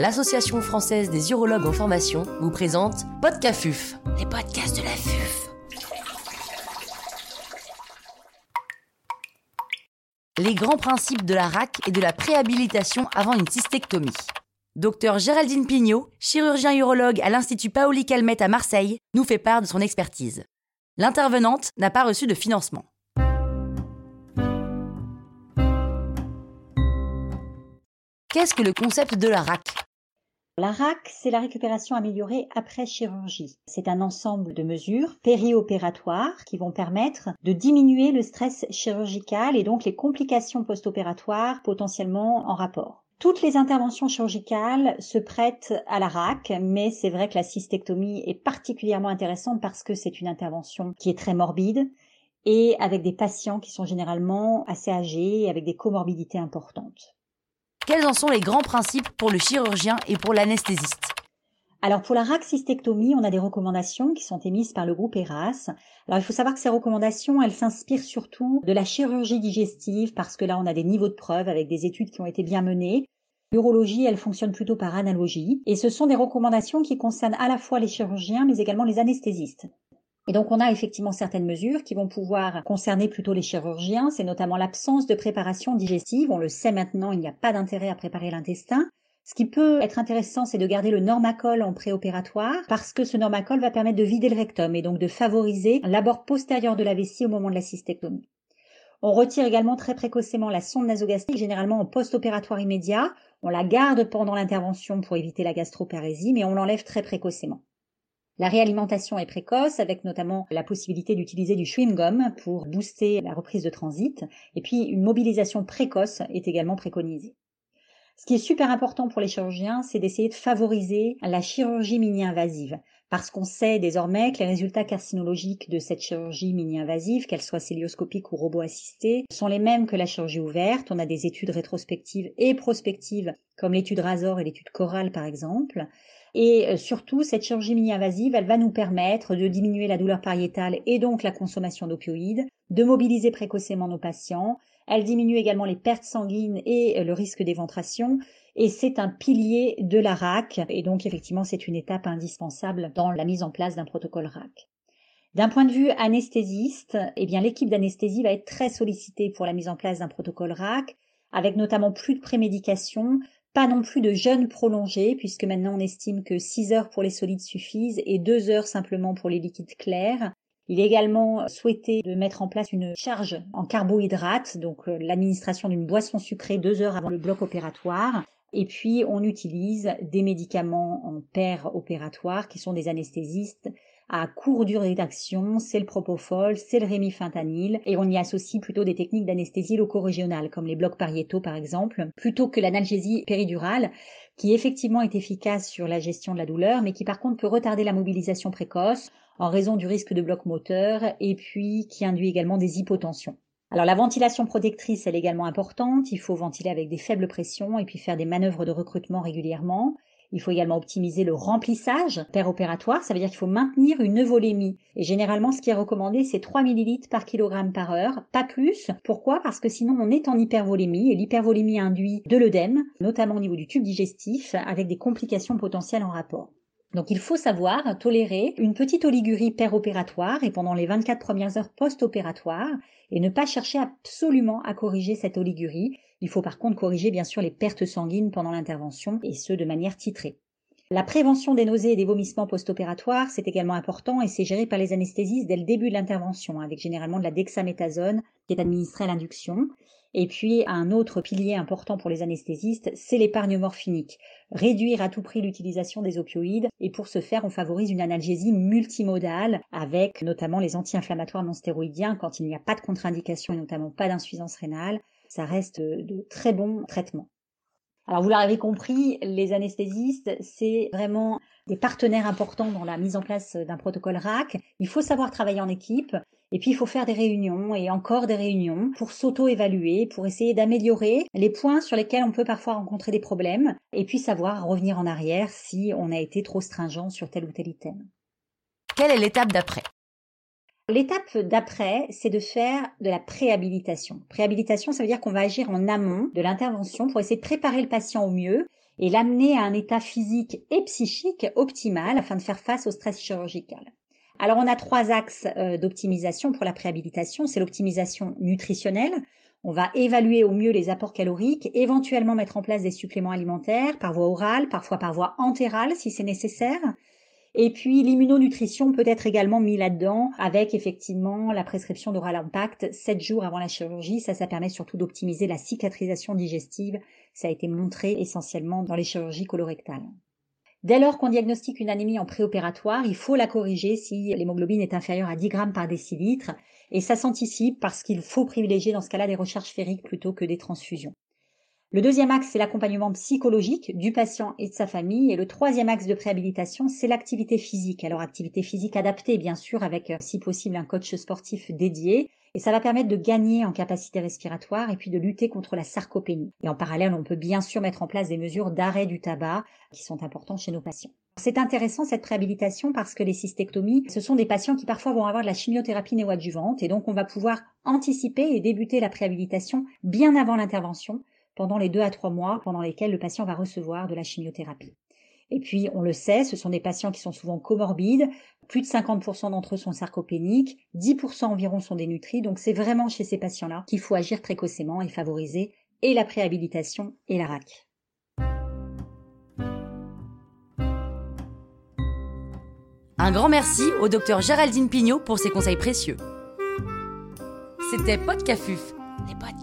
l'Association française des urologues en formation vous présente Podcafuf, les podcasts de la FUF. Les grands principes de la RAC et de la préhabilitation avant une cystectomie. Docteur Géraldine Pignot, chirurgien urologue à l'Institut Paoli Calmette à Marseille, nous fait part de son expertise. L'intervenante n'a pas reçu de financement. Qu'est-ce que le concept de la RAC la RAC, c'est la récupération améliorée après chirurgie. C'est un ensemble de mesures périopératoires qui vont permettre de diminuer le stress chirurgical et donc les complications post-opératoires potentiellement en rapport. Toutes les interventions chirurgicales se prêtent à la RAC, mais c'est vrai que la cystectomie est particulièrement intéressante parce que c'est une intervention qui est très morbide et avec des patients qui sont généralement assez âgés et avec des comorbidités importantes. Quels en sont les grands principes pour le chirurgien et pour l'anesthésiste? Alors pour la raxistectomie, on a des recommandations qui sont émises par le groupe ERAS. Alors il faut savoir que ces recommandations, elles s'inspirent surtout de la chirurgie digestive parce que là on a des niveaux de preuve avec des études qui ont été bien menées. L'urologie, elle fonctionne plutôt par analogie et ce sont des recommandations qui concernent à la fois les chirurgiens mais également les anesthésistes. Et donc on a effectivement certaines mesures qui vont pouvoir concerner plutôt les chirurgiens, c'est notamment l'absence de préparation digestive. On le sait maintenant, il n'y a pas d'intérêt à préparer l'intestin. Ce qui peut être intéressant, c'est de garder le normacol en préopératoire parce que ce normacol va permettre de vider le rectum et donc de favoriser l'abord postérieur de la vessie au moment de la cystectomie. On retire également très précocement la sonde nasogastrique, généralement en post-opératoire immédiat. On la garde pendant l'intervention pour éviter la gastroparésie, mais on l'enlève très précocement. La réalimentation est précoce avec notamment la possibilité d'utiliser du chewing-gum pour booster la reprise de transit et puis une mobilisation précoce est également préconisée. Ce qui est super important pour les chirurgiens, c'est d'essayer de favoriser la chirurgie mini-invasive parce qu'on sait désormais que les résultats carcinologiques de cette chirurgie mini-invasive, qu'elle soit célioscopique ou robot-assistée, sont les mêmes que la chirurgie ouverte. On a des études rétrospectives et prospectives, comme l'étude Razor et l'étude Coral par exemple, et euh, surtout, cette chirurgie mini-invasive, elle va nous permettre de diminuer la douleur pariétale et donc la consommation d'opioïdes, de mobiliser précocement nos patients. Elle diminue également les pertes sanguines et euh, le risque d'éventration. Et c'est un pilier de la RAC. Et donc, effectivement, c'est une étape indispensable dans la mise en place d'un protocole RAC. D'un point de vue anesthésiste, eh bien, l'équipe d'anesthésie va être très sollicitée pour la mise en place d'un protocole RAC, avec notamment plus de prémédication, pas non plus de jeûne prolongé, puisque maintenant on estime que 6 heures pour les solides suffisent et 2 heures simplement pour les liquides clairs. Il est également souhaité de mettre en place une charge en carbohydrates, donc euh, l'administration d'une boisson sucrée deux heures avant le bloc opératoire. Et puis on utilise des médicaments en paire opératoire qui sont des anesthésistes à court durée d'action, c'est le propofol, c'est le rémifentanil, et on y associe plutôt des techniques d'anesthésie loco-régionale, comme les blocs pariétaux par exemple, plutôt que l'analgésie péridurale, qui effectivement est efficace sur la gestion de la douleur, mais qui par contre peut retarder la mobilisation précoce en raison du risque de bloc moteur, et puis qui induit également des hypotensions. Alors la ventilation protectrice, elle est également importante. Il faut ventiler avec des faibles pressions et puis faire des manœuvres de recrutement régulièrement. Il faut également optimiser le remplissage opératoire, ça veut dire qu'il faut maintenir une volémie. Et généralement, ce qui est recommandé, c'est 3 ml par kilogramme par heure, pas plus. Pourquoi? Parce que sinon, on est en hypervolémie, et l'hypervolémie induit de l'œdème, notamment au niveau du tube digestif, avec des complications potentielles en rapport. Donc il faut savoir tolérer une petite oligurie péropératoire et pendant les 24 premières heures post-opératoires et ne pas chercher absolument à corriger cette oligurie. Il faut par contre corriger bien sûr les pertes sanguines pendant l'intervention et ce de manière titrée. La prévention des nausées et des vomissements post-opératoires, c'est également important et c'est géré par les anesthésistes dès le début de l'intervention, avec généralement de la dexaméthasone qui est administrée à l'induction. Et puis, un autre pilier important pour les anesthésistes, c'est l'épargne morphinique. Réduire à tout prix l'utilisation des opioïdes. Et pour ce faire, on favorise une analgésie multimodale avec notamment les anti-inflammatoires non stéroïdiens quand il n'y a pas de contre-indication et notamment pas d'insuffisance rénale. Ça reste de très bons traitements. Alors vous l'avez compris, les anesthésistes, c'est vraiment des partenaires importants dans la mise en place d'un protocole RAC. Il faut savoir travailler en équipe et puis il faut faire des réunions et encore des réunions pour s'auto-évaluer, pour essayer d'améliorer les points sur lesquels on peut parfois rencontrer des problèmes et puis savoir revenir en arrière si on a été trop stringent sur tel ou tel item. Quelle est l'étape d'après? L'étape d'après, c'est de faire de la préhabilitation. Préhabilitation, ça veut dire qu'on va agir en amont de l'intervention pour essayer de préparer le patient au mieux et l'amener à un état physique et psychique optimal afin de faire face au stress chirurgical. Alors on a trois axes euh, d'optimisation pour la préhabilitation. C'est l'optimisation nutritionnelle. On va évaluer au mieux les apports caloriques, éventuellement mettre en place des suppléments alimentaires par voie orale, parfois par voie entérale si c'est nécessaire. Et puis l'immunonutrition peut être également mis là-dedans avec effectivement la prescription d'oral impact 7 jours avant la chirurgie. Ça, ça permet surtout d'optimiser la cicatrisation digestive. Ça a été montré essentiellement dans les chirurgies colorectales. Dès lors qu'on diagnostique une anémie en préopératoire, il faut la corriger si l'hémoglobine est inférieure à 10 grammes par décilitre. Et ça s'anticipe parce qu'il faut privilégier dans ce cas-là des recherches fériques plutôt que des transfusions. Le deuxième axe, c'est l'accompagnement psychologique du patient et de sa famille. Et le troisième axe de préhabilitation, c'est l'activité physique. Alors, activité physique adaptée, bien sûr, avec, euh, si possible, un coach sportif dédié. Et ça va permettre de gagner en capacité respiratoire et puis de lutter contre la sarcopénie. Et en parallèle, on peut bien sûr mettre en place des mesures d'arrêt du tabac qui sont importantes chez nos patients. C'est intéressant cette préhabilitation parce que les cystectomies, ce sont des patients qui parfois vont avoir de la chimiothérapie néoadjuvante et donc on va pouvoir anticiper et débuter la préhabilitation bien avant l'intervention pendant les deux à trois mois pendant lesquels le patient va recevoir de la chimiothérapie. Et puis, on le sait, ce sont des patients qui sont souvent comorbides. Plus de 50% d'entre eux sont sarcopéniques, 10% environ sont dénutris. Donc, c'est vraiment chez ces patients-là qu'il faut agir précocement et favoriser et la préhabilitation et la RAC. Un grand merci au docteur Géraldine Pignot pour ses conseils précieux. C'était Podcafuf, les potes.